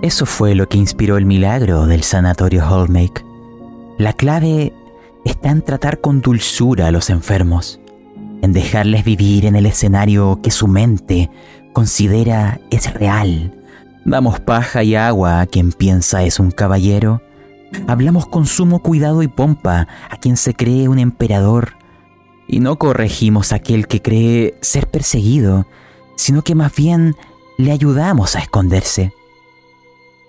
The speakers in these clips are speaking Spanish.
Eso fue lo que inspiró el milagro del sanatorio Holmake. La clave está en tratar con dulzura a los enfermos, en dejarles vivir en el escenario que su mente considera es real. Damos paja y agua a quien piensa es un caballero. Hablamos con sumo cuidado y pompa a quien se cree un emperador. Y no corregimos a aquel que cree ser perseguido, sino que más bien le ayudamos a esconderse.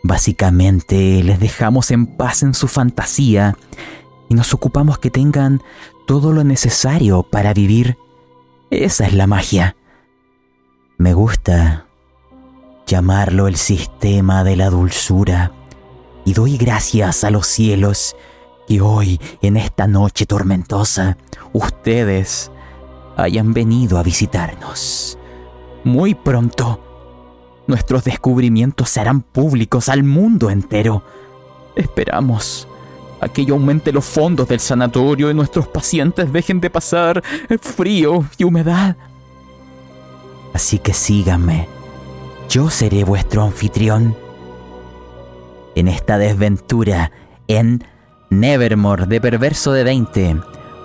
Básicamente les dejamos en paz en su fantasía y nos ocupamos que tengan todo lo necesario para vivir. Esa es la magia. Me gusta llamarlo el sistema de la dulzura y doy gracias a los cielos que hoy, en esta noche tormentosa, ustedes hayan venido a visitarnos. Muy pronto Nuestros descubrimientos serán públicos al mundo entero. Esperamos a que aumente los fondos del sanatorio y nuestros pacientes dejen de pasar frío y humedad. Así que síganme. Yo seré vuestro anfitrión. En esta desventura en Nevermore de Perverso de 20.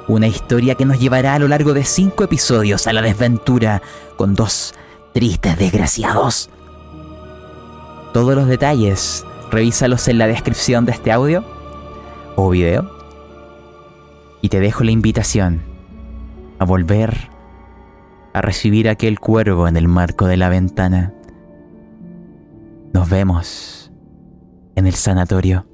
Una historia que nos llevará a lo largo de cinco episodios a la desventura con dos tristes desgraciados. Todos los detalles, revísalos en la descripción de este audio o video. Y te dejo la invitación a volver a recibir aquel cuervo en el marco de la ventana. Nos vemos en el sanatorio.